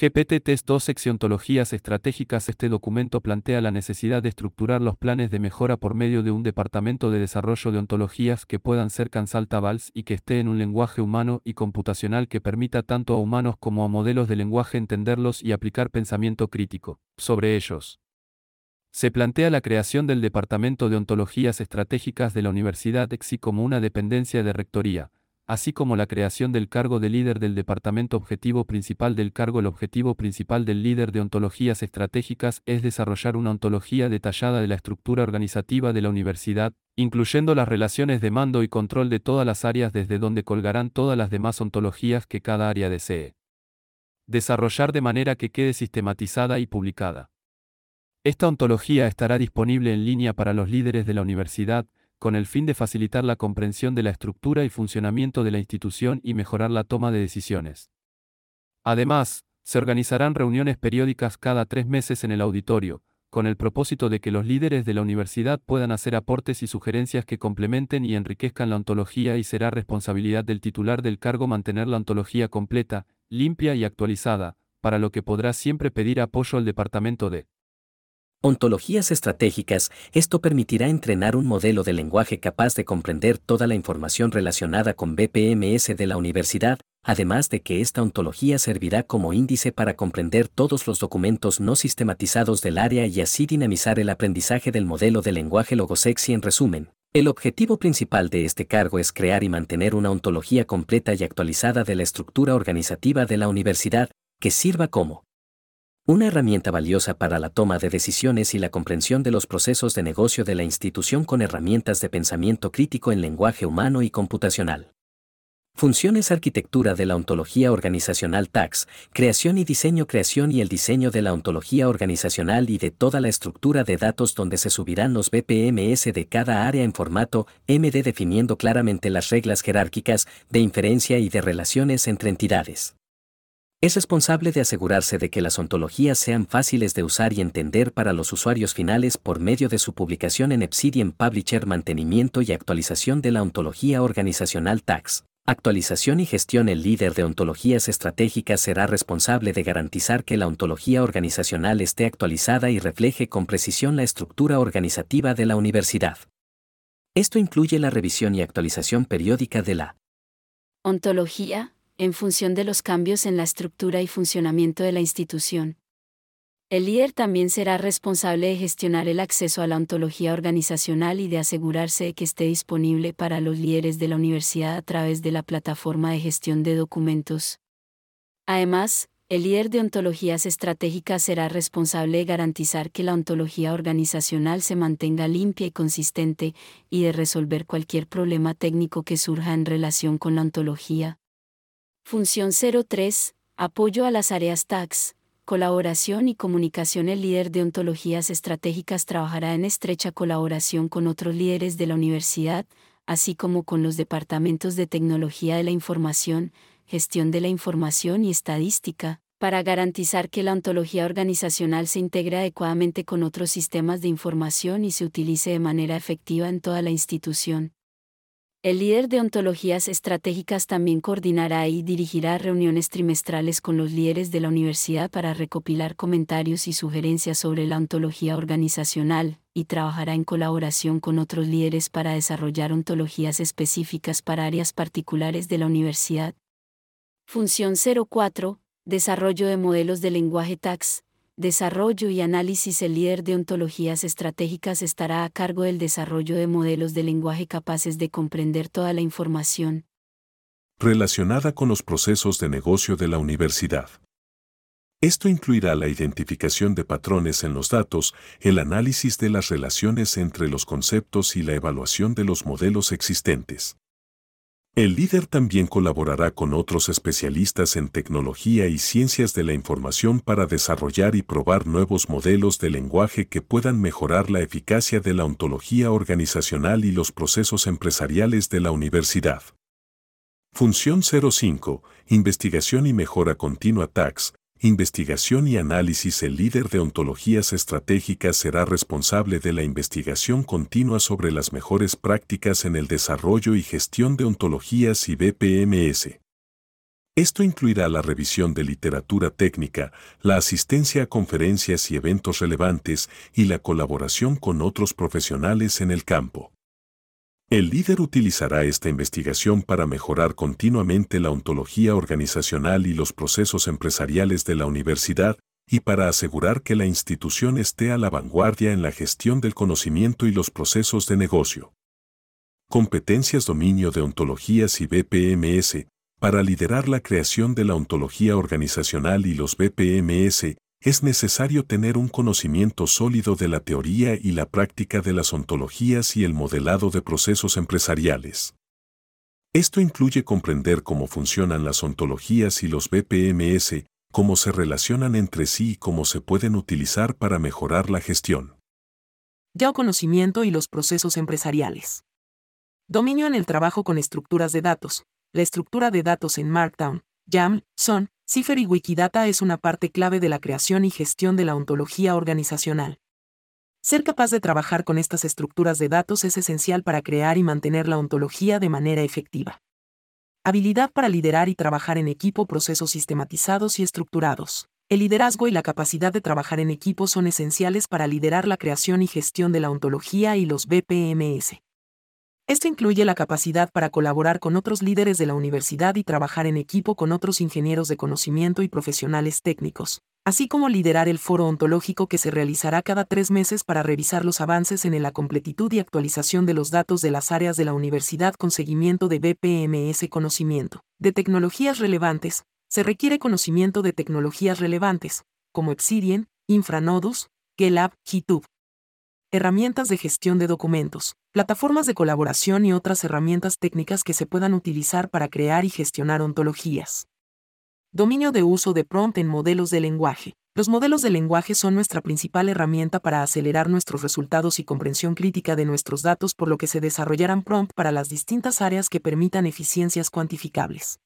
GPT Test 2 Sección Ontologías Estratégicas Este documento plantea la necesidad de estructurar los planes de mejora por medio de un departamento de desarrollo de ontologías que puedan ser consultables y que esté en un lenguaje humano y computacional que permita tanto a humanos como a modelos de lenguaje entenderlos y aplicar pensamiento crítico sobre ellos. Se plantea la creación del Departamento de Ontologías Estratégicas de la Universidad EXI como una dependencia de rectoría, así como la creación del cargo de líder del departamento objetivo principal del cargo. El objetivo principal del líder de ontologías estratégicas es desarrollar una ontología detallada de la estructura organizativa de la universidad, incluyendo las relaciones de mando y control de todas las áreas desde donde colgarán todas las demás ontologías que cada área desee. Desarrollar de manera que quede sistematizada y publicada. Esta ontología estará disponible en línea para los líderes de la universidad, con el fin de facilitar la comprensión de la estructura y funcionamiento de la institución y mejorar la toma de decisiones. Además, se organizarán reuniones periódicas cada tres meses en el auditorio, con el propósito de que los líderes de la universidad puedan hacer aportes y sugerencias que complementen y enriquezcan la ontología y será responsabilidad del titular del cargo mantener la ontología completa, limpia y actualizada, para lo que podrá siempre pedir apoyo al departamento de Ontologías estratégicas, esto permitirá entrenar un modelo de lenguaje capaz de comprender toda la información relacionada con BPMS de la universidad, además de que esta ontología servirá como índice para comprender todos los documentos no sistematizados del área y así dinamizar el aprendizaje del modelo de lenguaje logosexy en resumen. El objetivo principal de este cargo es crear y mantener una ontología completa y actualizada de la estructura organizativa de la universidad, que sirva como una herramienta valiosa para la toma de decisiones y la comprensión de los procesos de negocio de la institución con herramientas de pensamiento crítico en lenguaje humano y computacional. Funciones Arquitectura de la Ontología Organizacional TAX, Creación y Diseño Creación y el diseño de la ontología organizacional y de toda la estructura de datos donde se subirán los BPMS de cada área en formato MD definiendo claramente las reglas jerárquicas de inferencia y de relaciones entre entidades. Es responsable de asegurarse de que las ontologías sean fáciles de usar y entender para los usuarios finales por medio de su publicación en Obsidian Publisher Mantenimiento y actualización de la ontología organizacional TAX. Actualización y gestión El líder de ontologías estratégicas será responsable de garantizar que la ontología organizacional esté actualizada y refleje con precisión la estructura organizativa de la universidad. Esto incluye la revisión y actualización periódica de la ontología, en función de los cambios en la estructura y funcionamiento de la institución. El líder también será responsable de gestionar el acceso a la ontología organizacional y de asegurarse de que esté disponible para los líderes de la universidad a través de la plataforma de gestión de documentos. Además, el líder de ontologías estratégicas será responsable de garantizar que la ontología organizacional se mantenga limpia y consistente y de resolver cualquier problema técnico que surja en relación con la ontología. Función 03. Apoyo a las áreas TAX. Colaboración y comunicación. El líder de ontologías estratégicas trabajará en estrecha colaboración con otros líderes de la universidad, así como con los departamentos de tecnología de la información, gestión de la información y estadística, para garantizar que la ontología organizacional se integre adecuadamente con otros sistemas de información y se utilice de manera efectiva en toda la institución. El líder de ontologías estratégicas también coordinará y dirigirá reuniones trimestrales con los líderes de la universidad para recopilar comentarios y sugerencias sobre la ontología organizacional, y trabajará en colaboración con otros líderes para desarrollar ontologías específicas para áreas particulares de la universidad. Función 04. Desarrollo de modelos de lenguaje TAX, desarrollo y análisis el líder de ontologías estratégicas estará a cargo del desarrollo de modelos de lenguaje capaces de comprender toda la información relacionada con los procesos de negocio de la universidad. Esto incluirá la identificación de patrones en los datos, el análisis de las relaciones entre los conceptos y la evaluación de los modelos existentes. El líder también colaborará con otros especialistas en tecnología y ciencias de la información para desarrollar y probar nuevos modelos de lenguaje que puedan mejorar la eficacia de la ontología organizacional y los procesos empresariales de la universidad. Función 05. Investigación y mejora continua TAX, Investigación y análisis El líder de ontologías estratégicas será responsable de la investigación continua sobre las mejores prácticas en el desarrollo y gestión de ontologías y BPMS. Esto incluirá la revisión de literatura técnica, la asistencia a conferencias y eventos relevantes y la colaboración con otros profesionales en el campo. El líder utilizará esta investigación para mejorar continuamente la ontología organizacional y los procesos empresariales de la universidad y para asegurar que la institución esté a la vanguardia en la gestión del conocimiento y los procesos de negocio. Competencias dominio de ontologías y BPMS, para liderar la creación de la ontología organizacional y los BPMS, es necesario tener un conocimiento sólido de la teoría y la práctica de las ontologías y el modelado de procesos empresariales. Esto incluye comprender cómo funcionan las ontologías y los BPMS, cómo se relacionan entre sí y cómo se pueden utilizar para mejorar la gestión. Ya conocimiento y los procesos empresariales. Dominio en el trabajo con estructuras de datos, la estructura de datos en Markdown, YAML, SON, Cipher y Wikidata es una parte clave de la creación y gestión de la ontología organizacional. Ser capaz de trabajar con estas estructuras de datos es esencial para crear y mantener la ontología de manera efectiva. Habilidad para liderar y trabajar en equipo procesos sistematizados y estructurados. El liderazgo y la capacidad de trabajar en equipo son esenciales para liderar la creación y gestión de la ontología y los BPMS. Esto incluye la capacidad para colaborar con otros líderes de la universidad y trabajar en equipo con otros ingenieros de conocimiento y profesionales técnicos, así como liderar el foro ontológico que se realizará cada tres meses para revisar los avances en la completitud y actualización de los datos de las áreas de la universidad con seguimiento de BPMS conocimiento. De tecnologías relevantes, se requiere conocimiento de tecnologías relevantes, como Obsidian, Infranodus, GitLab, GitHub, herramientas de gestión de documentos, plataformas de colaboración y otras herramientas técnicas que se puedan utilizar para crear y gestionar ontologías. Dominio de uso de prompt en modelos de lenguaje. Los modelos de lenguaje son nuestra principal herramienta para acelerar nuestros resultados y comprensión crítica de nuestros datos por lo que se desarrollarán prompt para las distintas áreas que permitan eficiencias cuantificables.